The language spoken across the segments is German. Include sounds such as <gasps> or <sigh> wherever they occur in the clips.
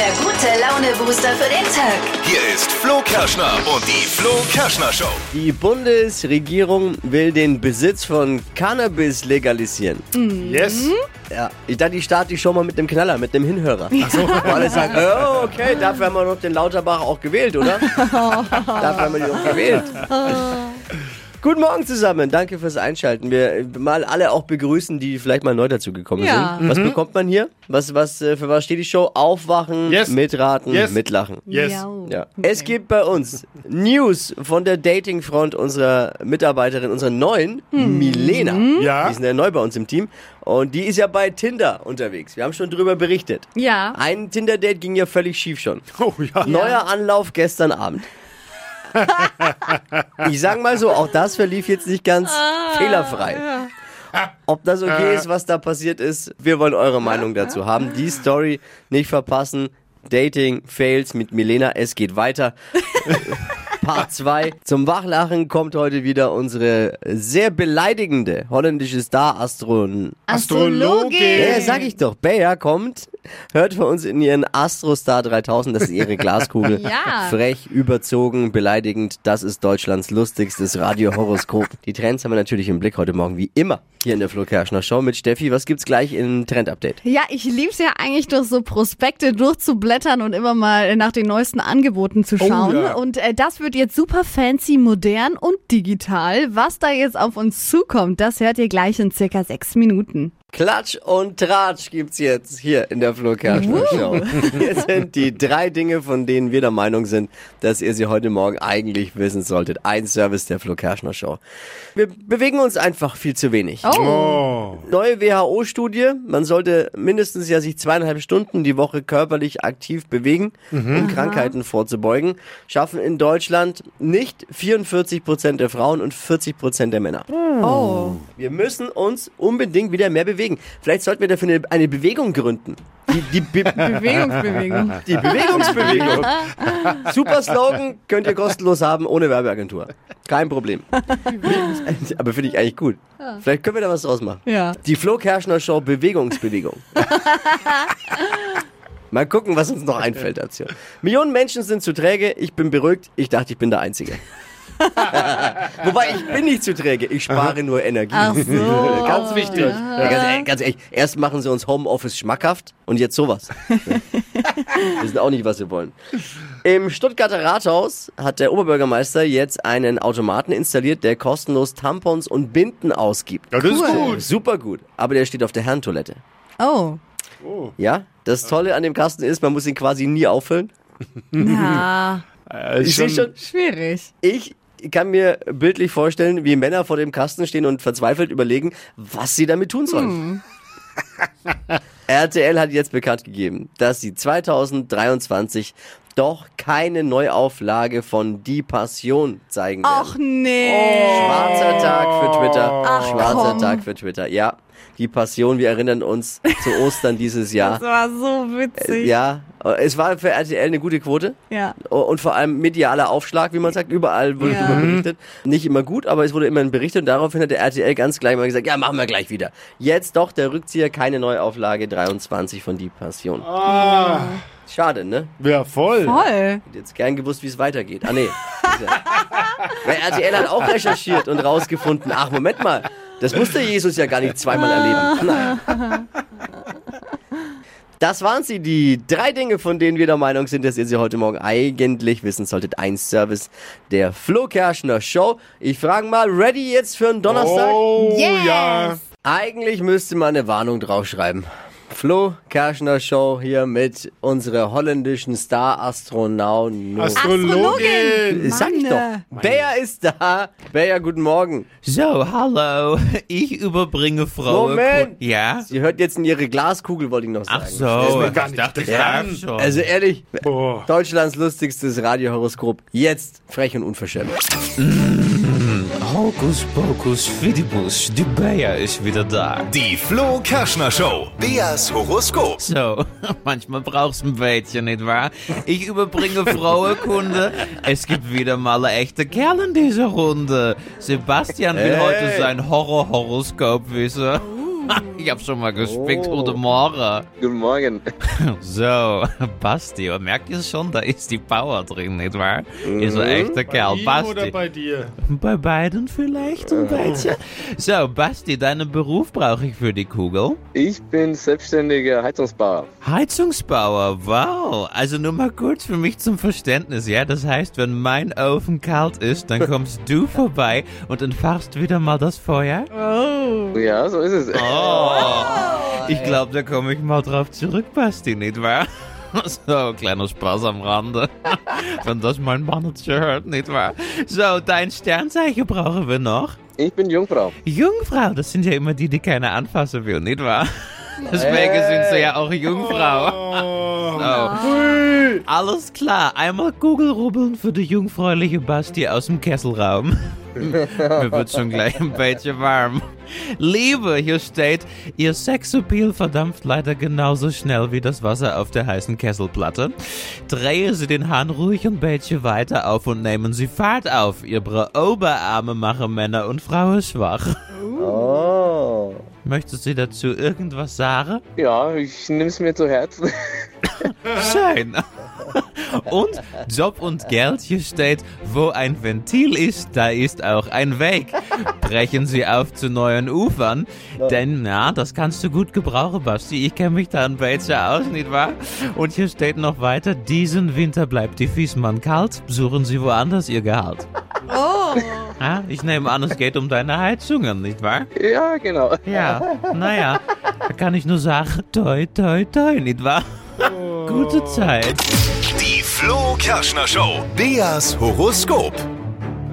der gute Laune-Booster für den Tag. Hier ist Flo Kerschner und die Flo Kerschner Show. Die Bundesregierung will den Besitz von Cannabis legalisieren. Yes. Ja, ich dachte, ich starte die Show mal mit dem Knaller, mit dem Hinhörer. <laughs> Ach so. Wo alle sagen, oh, okay, dafür haben wir doch den Lauterbach auch gewählt, oder? <laughs> dafür haben wir die auch gewählt. <laughs> Guten Morgen zusammen, danke fürs Einschalten. Wir mal alle auch begrüßen, die vielleicht mal neu dazugekommen Ja. sind. Was bekommt man hier? Was, was, äh, für was steht die Show? Aufwachen, Yes. mitraten, Yes. mitlachen. Yes. Ja. Es gibt bei uns News von der Datingfront unserer Mitarbeiterin, unserer neuen, Milena. Ja. Die ist ja neu bei uns im Team. Und die ist ja bei Tinder unterwegs. Wir haben schon drüber berichtet. Ja. Ein Tinder-Date ging ja völlig schief schon. Oh ja. Neuer Anlauf gestern Abend. Ich sag mal so, auch das verlief jetzt nicht ganz fehlerfrei. Ob das okay ist, was da passiert ist, wir wollen eure Meinung dazu haben. Die Story nicht verpassen. Dating, Fails mit Milena, es geht weiter. <laughs> Part 2. Zum Wachlachen kommt heute wieder unsere sehr beleidigende holländische Star-Astronin. Astrologin. Ja, sag ich doch. Bea kommt, hört für uns in ihren Astrostar 3000, das ist ihre <laughs> Glaskugel. Ja. Frech, überzogen, beleidigend, das ist Deutschlands lustigstes Radiohoroskop. Die Trends haben wir natürlich im Blick heute Morgen, wie immer, hier in der Flo Kerschner Show mit Steffi. Was gibt's gleich im Trend-Update? Ja, ich lieb's ja eigentlich durch so Prospekte durchzublättern und immer mal nach den neuesten Angeboten zu schauen. ja. Und äh, das wird jetzt super fancy, modern und digital. Was da jetzt auf uns zukommt, das hört ihr gleich in circa sechs Minuten. Klatsch und Tratsch gibt's jetzt hier in der Flo Kerschner Show. Hier sind die drei Dinge, von denen wir der Meinung sind, dass ihr sie heute Morgen eigentlich wissen solltet. Ein Service der Flo Kerschner Show. Wir bewegen uns einfach viel zu wenig. Oh. Neue WHO-Studie, man sollte mindestens ja sich zweieinhalb Stunden die Woche körperlich aktiv bewegen, um Krankheiten vorzubeugen, schaffen in Deutschland nicht 44 Prozent der Frauen und 40 Prozent der Männer. Oh. Wir müssen uns unbedingt wieder mehr bewegen. Vielleicht sollten wir dafür eine, eine Bewegung gründen. Die, die, Be <laughs> Bewegungsbewegung. die Bewegungsbewegung. <laughs> Super Slogan, könnt ihr kostenlos haben, ohne Werbeagentur. Kein Problem. <laughs> Aber finde ich eigentlich gut. Vielleicht können wir da was draus machen. Ja. Die Flo Kerschner Show Bewegungsbewegung. <laughs> Mal gucken, was uns noch einfällt dazu. Millionen Menschen sind zu träge. Ich bin beruhigt. Ich dachte, ich bin der Einzige. <laughs> Wobei, ich bin nicht zu träge. Ich spare nur Energie. Ach so. <laughs> ganz wichtig. Ja, ganz, ehrlich- ganz ehrlich, erst machen sie uns Homeoffice schmackhaft und jetzt sowas. Wir wissen auch nicht, was wir wollen. Im Stuttgarter Rathaus hat der Oberbürgermeister jetzt einen Automaten installiert, der kostenlos Tampons und Binden ausgibt. Ja, das ist Cool. gut. Super gut. Aber der steht auf der Herrentoilette. Oh. Ja? Das Tolle an dem Kasten ist, man muss ihn quasi nie auffüllen. Ja. <laughs> Äh, Ich sehe schon, Schwierig. ich kann mir bildlich vorstellen, wie Männer vor dem Kasten stehen und verzweifelt überlegen, was sie damit tun sollen. <laughs> RTL hat jetzt bekannt gegeben, dass sie 2023 doch keine Neuauflage von Die Passion zeigen werden. Och nee. Schwarzer Tag für Twitter. Ach, Schwarzer komm. Tag für Twitter. Ja, die Passion, wir erinnern uns zu Ostern dieses Jahr. Das war so witzig. Ja, es war für RTL eine gute Quote. Ja. Und vor allem medialer Aufschlag, wie man sagt, überall wurde Ja. darüber berichtet. Nicht immer gut, aber es wurde immerhin berichtet und daraufhin hat der RTL ganz gleich mal gesagt, ja, machen wir gleich wieder. Jetzt doch der Rückzieher, keine Neuauflage 23 von Die Passion. Ah, Schade, ne? ja, voll. Voll. Hätte jetzt gern gewusst, wie es weitergeht. Ah, nee. Weil RTL hat auch recherchiert und rausgefunden, ach, Moment mal, das musste Jesus ja gar nicht zweimal erleben. <laughs> Nein. Das waren sie, die drei Dinge, von denen wir der Meinung sind, dass ihr sie heute Morgen eigentlich wissen solltet. Ein Service der Flo Kerschner Show. Ich frage mal, ready jetzt für einen Donnerstag? Oh, Yes. ja. Eigentlich müsste man eine Warnung draufschreiben. Flo Kerschner Show hier mit unserer holländischen Star-Astronauten. Astrologin. Sag doch. Bea ist da. Bea, guten Morgen. So, hallo. <laughs> Ich überbringe Frau. Moment. Ja? Sie hört jetzt in ihre Glaskugel, wollte ich noch sagen. Ach so, ich nicht dachte, ich darf schon. Also ehrlich, Boah. Deutschlands lustigstes Radiohoroskop. Jetzt frech und unverschämt. Hokus pokus fidibus, die Bea ist wieder da. Die Flo Kerschner Show. Beas Horoskop. So, <laughs> manchmal brauchst du ein bisschen, nicht wahr? Ich überbringe Frauenkunde. Es gibt wieder mal ein echter Kerl in dieser Runde. Sebastian will Hey. heute sein Horror-Horoskop wissen. <laughs> Ich habe schon mal gespickt. Oh. Guten Morgen. Guten Morgen. <laughs> So, Basti, merkt ihr schon, da ist die Power drin, nicht wahr? Ist ein echter Kerl. Ihm Basti. oder bei dir? Bei beiden vielleicht ein bisschen. So, Basti, deinen Beruf brauche ich für die Kugel. Ich bin selbstständiger Heizungsbauer. Heizungsbauer, wow. Also nur mal kurz für mich zum Verständnis, ja? Das heißt, wenn mein Ofen kalt ist, dann kommst du vorbei und entfachst wieder mal das Feuer? Ja, so ist es. Oh. Ich glaube, da komme ich mal drauf zurück, Basti, nicht wahr? <laughs> So, kleiner Spaß am Rande. <laughs> Wenn das mein Manager hört, nicht wahr? So, dein Sternzeichen brauchen wir noch. Ich bin Jungfrau. Jungfrau, das sind ja immer die, die keiner anfassen will, nicht wahr? <laughs> Deswegen sind sie ja auch Jungfrau. Oh. So. Alles klar, einmal Kugelrubbeln für die jungfräuliche Basti aus dem Kesselraum. Mir wird schon gleich ein bisschen warm. Liebe, hier steht, ihr Sexappeal verdampft leider genauso schnell wie das Wasser auf der heißen Kesselplatte. Drehe Sie den Hahn ruhig ein bisschen weiter auf und nehmen Sie Fahrt auf. Ihre Oberarme machen Männer und Frauen schwach. Oh. Möchtest du dazu irgendwas sagen? Ja, ich nehme es mir zu Herzen. Schön. Und Job und Geld, hier steht, wo ein Ventil ist, da ist auch ein Weg. Brechen Sie auf zu neuen Ufern, denn ja, das kannst du gut gebrauchen, Basti. Ich kenne mich da ein bisschen aus, nicht wahr? Und hier steht noch weiter, diesen Winter bleibt die Fiesmann kalt, suchen Sie woanders Ihr Gehalt. Oh. Ja, ich nehme an, es geht um deine Heizungen, nicht wahr? Ja, genau. Ja, naja, da kann ich nur sagen, toi, toi, toi, nicht wahr? Gute Zeit. Die Flo Kerschner Show. Beas Horoskop.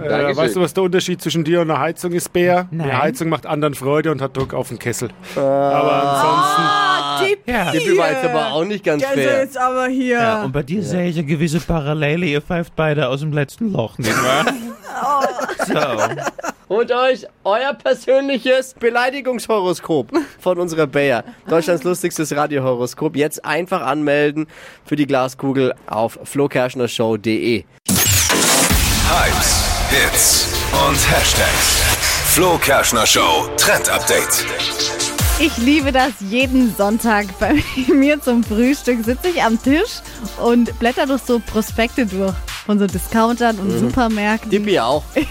Äh, weißt du, was der Unterschied zwischen dir und einer Heizung ist, Bär? Nein. Die Heizung macht anderen Freude und hat Druck auf den Kessel. Aber ansonsten. Ah, die Ja. Tippi war jetzt aber auch nicht ganz Also fair. jetzt aber hier. Ja, und bei dir sehe ich eine gewisse Parallele. Ihr pfeift beide aus dem letzten Loch, nicht wahr? <laughs> So. Holt euch euer persönliches Beleidigungshoroskop von unserer Bayer. Deutschlands lustigstes Radiohoroskop. Jetzt einfach anmelden für die Glaskugel auf flokerschnershow.de. Hypes, Hits und Hashtags. Flo Kerschner Show Trend Update. Ich liebe das jeden Sonntag. Bei <laughs> mir zum Frühstück sitze ich am Tisch und blätter durch so Prospekte durch von so Discountern und Supermärkten. Tippi auch. <laughs>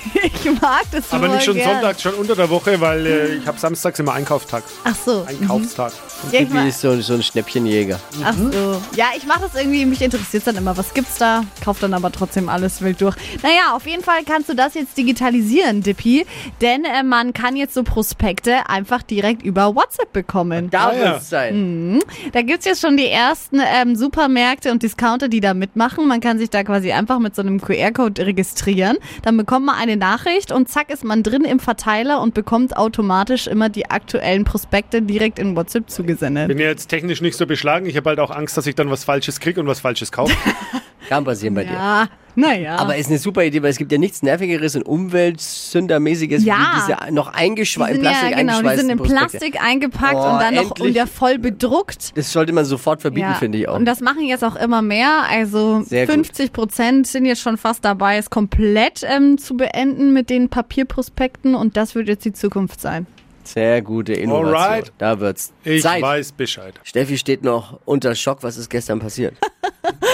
Ich mag das Aber nicht schon gern. sonntags, schon unter der Woche, weil äh, ich habe samstags immer Einkaufstag. Ach so. Einkaufstag. Ja, ich Tippi mag, ist so, so ein Schnäppchenjäger. ach so. Ja, ich mache das irgendwie, mich interessiert dann immer, was gibt's da, kauf dann aber trotzdem alles wild durch. Naja, auf jeden Fall kannst du das jetzt digitalisieren, Dippi, denn äh, man kann jetzt so Prospekte einfach direkt über WhatsApp bekommen. Da Ah, ja. wird's sein. Da gibt's jetzt schon die ersten ähm, Supermärkte und Discounter, die da mitmachen. Man kann sich da quasi einfach mit so einem QR-Code registrieren. Dann bekommt man eine Nachricht und zack ist man drin im Verteiler und bekommt automatisch immer die aktuellen Prospekte direkt in WhatsApp zugesendet. Bin ja jetzt technisch nicht so beschlagen. Ich habe halt auch Angst, dass ich dann was Falsches kriege und was Falsches kaufe. <laughs> Kann passieren bei dir. Ja, naja. Aber ist eine super Idee, weil es gibt ja nichts Nervigeres und Umweltsündermäßiges Ja. wie diese noch eingeschweißt, die Plastik ja, genau, die sind in Prospekte. Plastik eingepackt Oh, und dann noch endlich. wieder voll bedruckt. Das sollte man sofort verbieten, finde ich auch. Und das machen jetzt auch immer mehr. Also Sehr gut. 50 Prozent sind jetzt schon fast dabei, es komplett ähm, zu beenden mit den Papierprospekten. Und das wird jetzt die Zukunft sein. Sehr gute Innovation. Alright. Da wird's Ich Zeit. weiß Bescheid. Steffi steht noch unter Schock. Was ist gestern passiert? <laughs>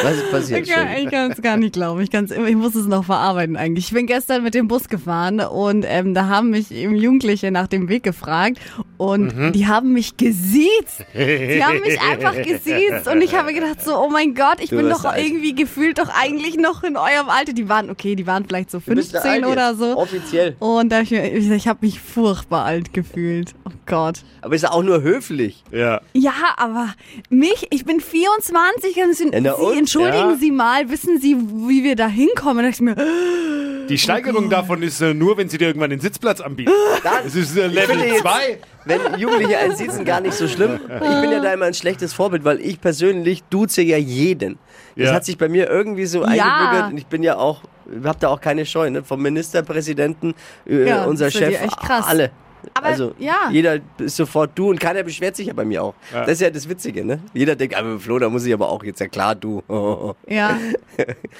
Was ist passiert? Ich kann Steffi? es gar nicht glauben. Ich, kann's, ich muss es noch verarbeiten eigentlich. Ich bin gestern mit dem Bus gefahren und ähm, da haben mich eben Jugendliche nach dem Weg gefragt und Mhm. die haben mich gesiezt. <laughs> Sie haben mich einfach gesiezt und ich habe gedacht so, oh mein Gott, ich Du bin doch irgendwie gefühlt doch eigentlich noch in eurem Alter. Die waren, okay, die waren vielleicht so Du bist 15 alt oder so. Offiziell. Und da ich, ich, ich habe mich furchtbar alt gefühlt. Oh Gott. Aber ist ja auch nur höflich. Ja. Ja, aber mich, ich bin 24 und sie, Ja, sie entschuldigen Ja. Sie mal, wissen Sie, wie wir da hinkommen? Ich mir, Die <gasps> Steigerung davon ist äh, nur, wenn sie dir irgendwann den Sitzplatz anbieten. <laughs> Es ist äh, Level jetzt, 2. Wenn Jugendliche einen sitzen, gar nicht so schlimm. Ich bin ja da immer ein schlechtes Vorbild, weil ich persönlich duze ja jeden. Das Ja. hat sich bei mir irgendwie so Ja. eingebürgert und ich bin ja auch, hab da auch keine Scheu, ne? Vom Ministerpräsidenten, äh, Ja, unser das Chef, echt krass. alle. Aber also ja. jeder ist sofort du und keiner beschwert sich ja bei mir auch. Das ist ja das Witzige, ne? Jeder denkt, aber Flo, da muss ich aber auch jetzt ja klar du. <laughs> Ja.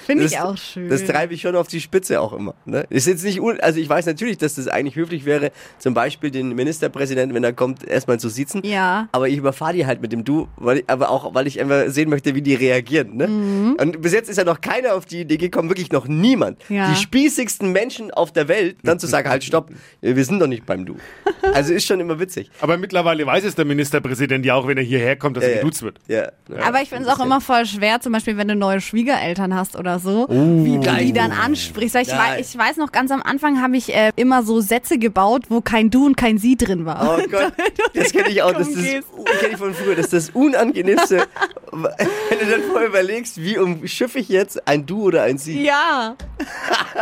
Finde ich auch schön. Das treibe ich schon auf die Spitze auch immer. Ne? Ist jetzt nicht, also ich weiß natürlich, dass das eigentlich höflich wäre, zum Beispiel den Ministerpräsidenten, wenn er kommt, erstmal zu sitzen. Ja. Aber ich überfahre die halt mit dem Du, weil ich, aber auch, weil ich einfach sehen möchte, wie die reagieren. Ne? Mhm. Und bis jetzt ist ja noch keiner auf die Idee gekommen, wirklich noch niemand. Ja. Die spießigsten Menschen auf der Welt, dann zu sagen, halt stopp, wir sind doch nicht beim Du. <laughs> Also ist schon immer witzig. Aber mittlerweile weiß es der Ministerpräsident ja auch, wenn er hierher kommt, dass Ja, er ja. geduzt wird. Ja. Aber ich finde es auch immer voll schwer, zum Beispiel, wenn du neue Schwiegereltern hast oder so, wie du die dann ansprichst. Weil ich, wei ich weiß noch, ganz am Anfang habe ich äh, immer so Sätze gebaut, wo kein Du und kein Sie drin war. Oh <laughs> Gott, das kenne ich auch. Das <laughs> ist das, umgehst. kenne ich von früher. Das ist das Unangenehmste, wenn du dann vorher überlegst, wie umschiffe ich jetzt ein Du oder ein Sie. Ja,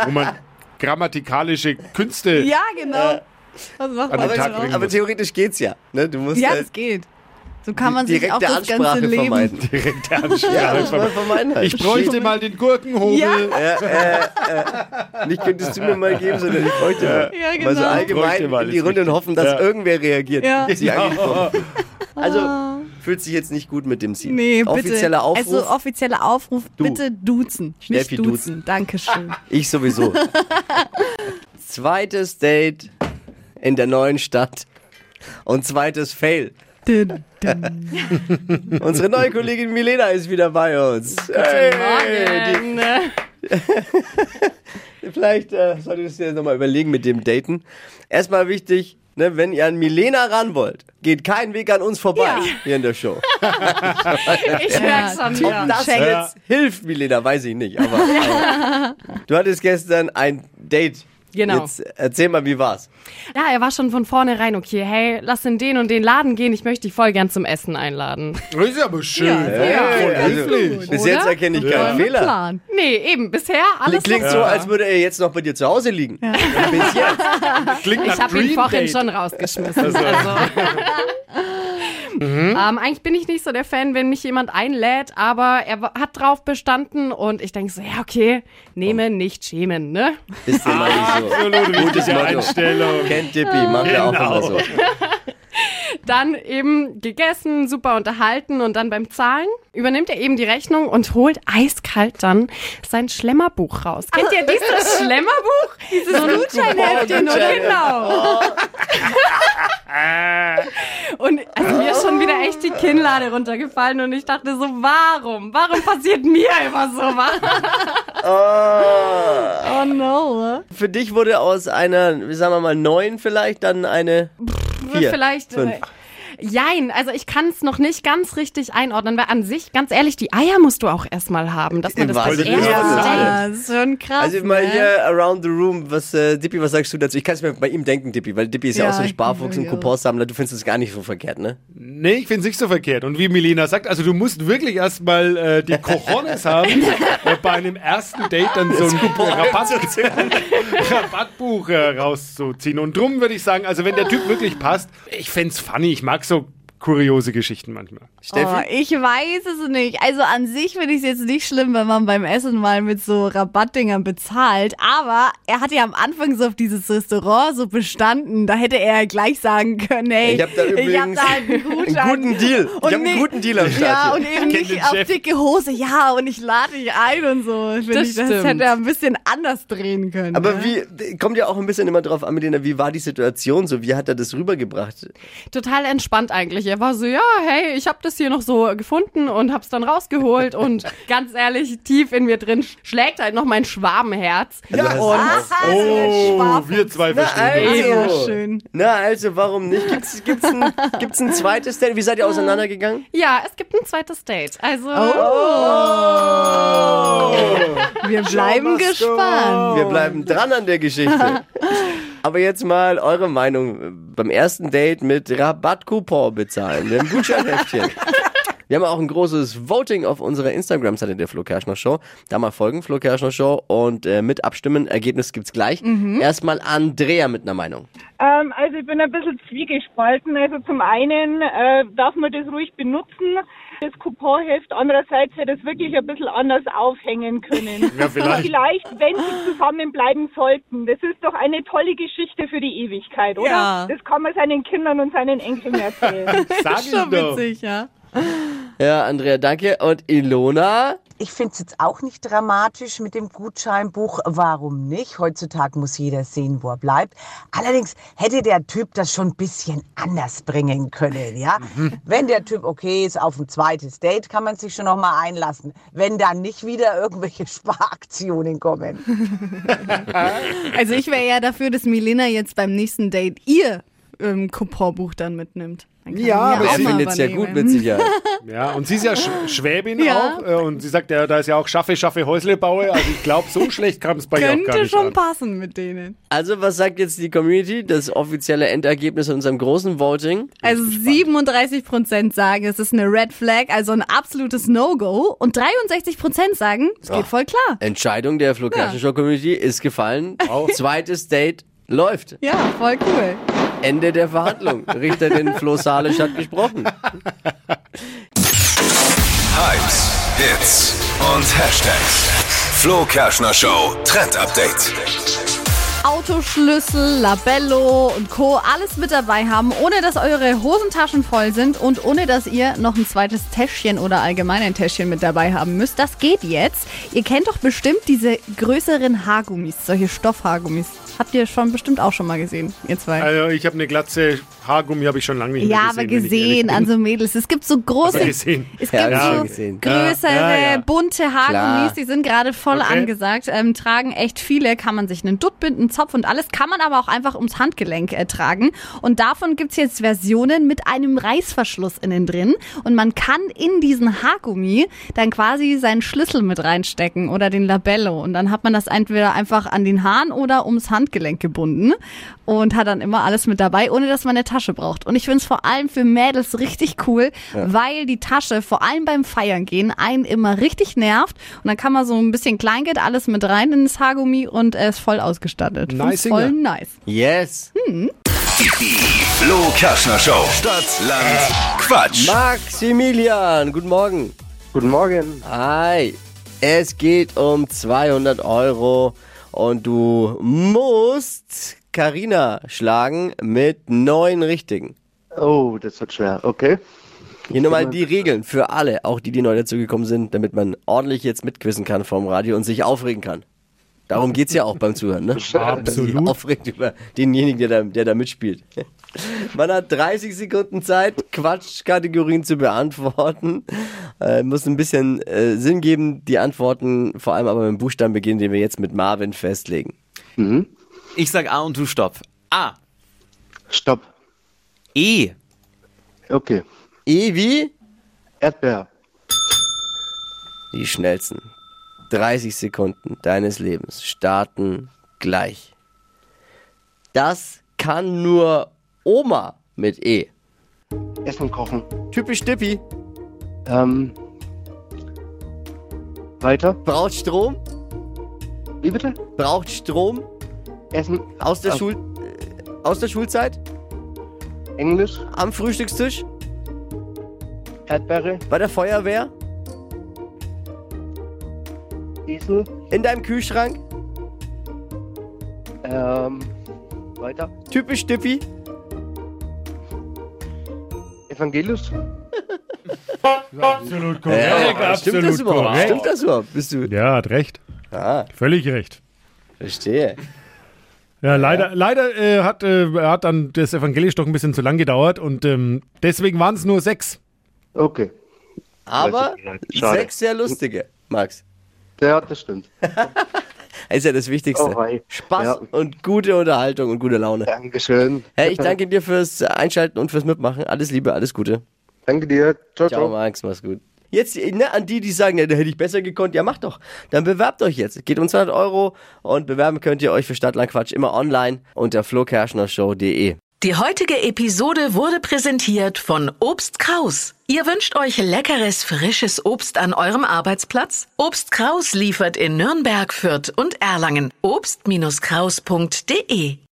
Wo man grammatikalische Künste. ja, genau. Was macht An man Aber muss. theoretisch geht's ja. Ne? Du musst Ja, halt es geht. So kann man sich direkte auch das ganze Ansprache Leben. vermeiden. <laughs> Direkte Ja, Ansprache. war vermeiden halt. ich bräuchte mal den Gurkenhobel. Ja. Ja, äh, nicht könntest du mir mal geben, sondern ich bräuchte mal. Ja, genau. Mal so Bräuchte allgemein mal, in die Runde und hoffen, dass Ja. irgendwer reagiert. Ja. Sie angekommen. <laughs> Also fühlt sich jetzt nicht gut mit dem Sie. Nee, bitte. Offizieller Aufruf. Also offizieller Aufruf, Du. bitte duzen. Steffi, Nicht duzen. Dankeschön. Ich sowieso. <laughs> Zweites Date in der neuen Stadt. Und zweites Fail. Dün, dün. <laughs> Unsere neue Kollegin Milena ist wieder bei uns. Hey, die, <laughs> vielleicht äh, solltest du dir nochmal überlegen mit dem Daten. Erstmal wichtig, ne, wenn ihr an Milena ran wollt, geht kein Weg an uns vorbei Ja. hier in der Show. <laughs> Ich merke schon, Ob ja. das check. jetzt hilft, Milena, weiß ich nicht. Aber äh, du hattest gestern ein Date. Genau. Jetzt erzähl mal, wie war's? Ja, er war schon von vornherein okay. Hey, lass in den und den Laden gehen. Ich möchte dich voll gern zum Essen einladen. Das ist aber schön. Hey, also, bis jetzt erkenne ich keinen Fehler. Plan. Nee, eben, bisher alles Klingt so, als würde er jetzt noch bei dir zu Hause liegen. Bis jetzt. Klingt nach Ich habe ihn vorhin schon rausgeschmissen. Also. <laughs> ähm, eigentlich bin ich nicht so der Fan, wenn mich jemand einlädt, aber er hat drauf bestanden und ich denke so, ja, okay, nehme, nicht schämen, ne? Ist immer nicht so. Absolut Gutes Motto. Einstellung. Kennt Dippy, macht er auch Genau. immer so. Dann eben gegessen, super unterhalten und dann beim Zahlen übernimmt er eben die Rechnung und holt eiskalt dann sein Schlemmerbuch raus. Kennt ihr dieses <laughs> Schlemmerbuch? Dieses Gutscheinheftchen, oder? Genau. <laughs> Und also mir ist schon wieder echt die Kinnlade runtergefallen und ich dachte so, warum? Warum passiert mir immer sowas? <laughs> Oh no. Für dich wurde aus einer, wie sagen wir mal, neun vielleicht dann eine vier. Vielleicht. fünf. Jein, also ich kann es noch nicht ganz richtig einordnen, weil an sich, ganz ehrlich, die Eier musst du auch erstmal haben, dass man das Date. Wortes. Ja, das ist schon krass. Also mal ne? hier around the room, was äh, Dippy, was sagst du dazu? Ich kann es mir bei ihm denken, Dippy, weil Dippy ist ja, Ja, auch so ein Sparfuchs und Couponsammler. Du findest es gar nicht so verkehrt, ne? Nee, ich finde es nicht so verkehrt. Und wie Melina sagt, also du musst wirklich erstmal äh, die Cojones haben, <laughs> äh, bei einem ersten Date dann so ein Rabatt, <laughs> Rabattbuch äh, rauszuziehen. Und drum würde ich sagen, also wenn der Typ wirklich passt, ich fänd's funny. Ich mag so kuriose Geschichten manchmal. Oh, Steffi? ich weiß es nicht. Also an sich finde ich es jetzt nicht schlimm, wenn man beim Essen mal mit so Rabattdingern bezahlt. Aber er hat ja am Anfang so auf dieses Restaurant so bestanden. Da hätte er gleich sagen können, hey, Ich hab da ich hab übrigens da halt einen Gutschein. einen guten Deal. Ich Und hab einen nicht- guten Deal am Start Ja, und eben nicht auf Chef. dicke Hose. Ja, und ich lade dich ein und so. Find Das ich, das stimmt. hätte er ein bisschen anders drehen können. Aber ne? wie, kommt ja auch ein bisschen immer drauf an, Melina, wie war die Situation so? Wie hat er das rübergebracht? Total entspannt eigentlich. Er war so, ja, hey, ich habe das hier noch so gefunden und hab's dann rausgeholt und <laughs> ganz ehrlich, tief in mir drin schlägt halt noch mein Schwabenherz. Also hast du und auch- Oh, wir zwei Na, verstehen. Ja, also. schön. Na, also, warum nicht? Gibt's, gibt's, ein, gibt's ein zweites Date? Wie seid ihr auseinandergegangen? ja, es gibt ein zweites Date. Also Wir bleiben gespannt. Wir bleiben dran an der Geschichte. <laughs> Aber jetzt mal eure Meinung beim ersten Date mit Rabattcoupon bezahlen, dem Gutscheinheftchen. <laughs> Wir haben auch ein großes Voting auf unserer Instagram-Seite der Flo Kerschner Show. Da mal folgen, Flo Kerschner Show und äh, mit abstimmen. Ergebnis gibt's gleich. Erstmal Andrea mit einer Meinung. Ähm, also ich bin ein bisschen zwiegespalten. Also zum einen äh, darf man das ruhig benutzen, das Couponheft. Andererseits hätte es wirklich ein bisschen anders aufhängen können. <laughs> Ja, vielleicht. Vielleicht, wenn sie zusammenbleiben sollten. Das ist doch eine tolle Geschichte für die Ewigkeit, oder? Ja. Das kann man seinen Kindern und seinen Enkeln erzählen. <laughs> Sag ich Schon doch. witzig, ja. Ja, Andrea, danke. Und Ilona? Ich finde es jetzt auch nicht dramatisch mit dem Gutscheinbuch. Warum nicht? Heutzutage muss jeder sehen, wo er bleibt. Allerdings hätte der Typ das schon ein bisschen anders bringen können, ja? Wenn der Typ okay ist, auf ein zweites Date kann man sich schon noch mal einlassen. Wenn dann nicht wieder irgendwelche <laughs> Sparaktionen kommen. <laughs> Also ich wäre ja dafür, dass Milena jetzt beim nächsten Date ihr ähm, Couponbuch dann mitnimmt. Ja, aber Er sie mal findet's ja gut mit Sicherheit. <laughs> Ja, und sie ist ja Sch Schwäbin Ja. auch. Äh, und sie sagt ja, da ist ja auch Schaffe, Schaffe, Häusle baue. Also ich glaube, so schlecht kam es bei ihr auch gar Könnte nicht schon an. passen mit denen. Also, was sagt jetzt die Community? Das offizielle Endergebnis in unserem großen Voting? Also 37% sagen, es ist eine Red Flag, also ein absolutes No-Go. Und 63% sagen, es geht voll klar. Entscheidung der Flo Kerschner Show Community ist gefallen. Zweites Date läuft. Ja, voll cool. Ende der Verhandlung. Richterin Flo Salisch hat gesprochen. Hypes, Hits und Hashtags. Flo Kerschner Show Trend Update. Autoschlüssel, Labello und Co. alles mit dabei haben, ohne dass eure Hosentaschen voll sind und ohne dass ihr noch ein zweites Täschchen oder allgemein ein Täschchen mit dabei haben müsst. Das geht jetzt. Ihr kennt doch bestimmt diese größeren Haargummis, solche Stoffhaargummis. Habt ihr schon bestimmt auch schon mal gesehen, ihr zwei. Also ich habe eine glatze Haargummi, habe ich schon lange nicht mehr Ja, gesehen. aber wenn ich ehrlich gesehen an so Mädels. Es gibt so große, Aber gesehen. es gibt Ja, so gesehen. größere, Ja, ja, ja. bunte Haargummis, Klar. die sind gerade voll Okay. angesagt. Ähm, tragen echt viele, kann man sich einen Dutt binden, einen Zopf und alles, kann man aber auch einfach ums Handgelenk äh, tragen. Und davon gibt's jetzt Versionen mit einem Reißverschluss innen drin. Und man kann in diesen Haargummi dann quasi seinen Schlüssel mit reinstecken oder den Labello. Und dann hat man das entweder einfach an den Haaren oder ums Handgelenk gebunden und hat dann immer alles mit dabei, ohne dass man eine Tasche braucht. Und ich finde es vor allem für Mädels richtig cool, weil die Tasche vor allem beim Feiern gehen einen immer richtig nervt. Und dann kann man so ein bisschen Kleingeld alles mit rein ins Haargummi und er ist voll ausgestattet. Nice voll nice. Yes. Die Flo Kerschner Show. Stadt, Land, Quatsch. Maximilian, guten Morgen. Guten Morgen. Hi. Es geht um 200 Euro und du musst Karina schlagen mit neun Richtigen. Oh, das wird schwer. Okay. Hier nochmal die Regeln für alle, auch die, die neu dazugekommen sind, damit man ordentlich jetzt mitquissen kann vom Radio und sich aufregen kann. Darum geht's ja auch beim Zuhören, ne? <laughs> Absolut. Sich aufregt über denjenigen, der da, der da mitspielt. <laughs> Man hat 30 Sekunden Zeit, Quatschkategorien zu beantworten. Äh, muss ein bisschen äh, Sinn geben, die Antworten, vor allem aber mit dem Buchstaben beginnen, den wir jetzt mit Marvin festlegen. Ich sag A und du stopp. A. Stopp. E. Okay. E wie? Erdbeer. Die schnellsten 30 Sekunden deines Lebens starten gleich. Das kann nur Oma mit E. Essen kochen. Typisch Dippi. Ähm. Weiter. Braucht Strom? Wie bitte? Braucht Strom Essen. aus der. Schul äh, aus der Schulzeit? Englisch. Am Frühstückstisch? Erdbeere. Bei der Feuerwehr? Esel. In deinem Kühlschrank? Ähm. Weiter. Typisch Dippi. Evangelisch. Absolut korrekt. Ja, stimmt das überhaupt? Stimmt das überhaupt? Bist du? Ja, hat recht. Ah, Völlig recht. verstehe. Ja, leider, leider äh, hat, äh, hat dann das Evangelisch doch ein bisschen zu lang gedauert und ähm, deswegen waren es nur sechs. Okay. Aber sechs sehr lustige, Max. Ja, das stimmt. <laughs> Ist ja das Wichtigste. Oh. Spaß Ja. und gute Unterhaltung und gute Laune. Dankeschön. Hey, ich danke dir fürs Einschalten und fürs Mitmachen. Alles Liebe, alles Gute. Danke dir. Ciao, Ciao, ciao. Max, mach's gut. Jetzt ne, an die, die sagen, ja, da hätte ich besser gekonnt, ja macht doch. Dann bewerbt euch jetzt. Geht um 200 Euro und bewerben könnt ihr euch für Stadtlandquatsch immer online unter flokerschnershow.de. Die heutige Episode wurde präsentiert von Obst Kraus. Ihr wünscht euch leckeres, frisches Obst an eurem Arbeitsplatz? Obst Kraus liefert in Nürnberg, Fürth und Erlangen. Obst-Kraus.de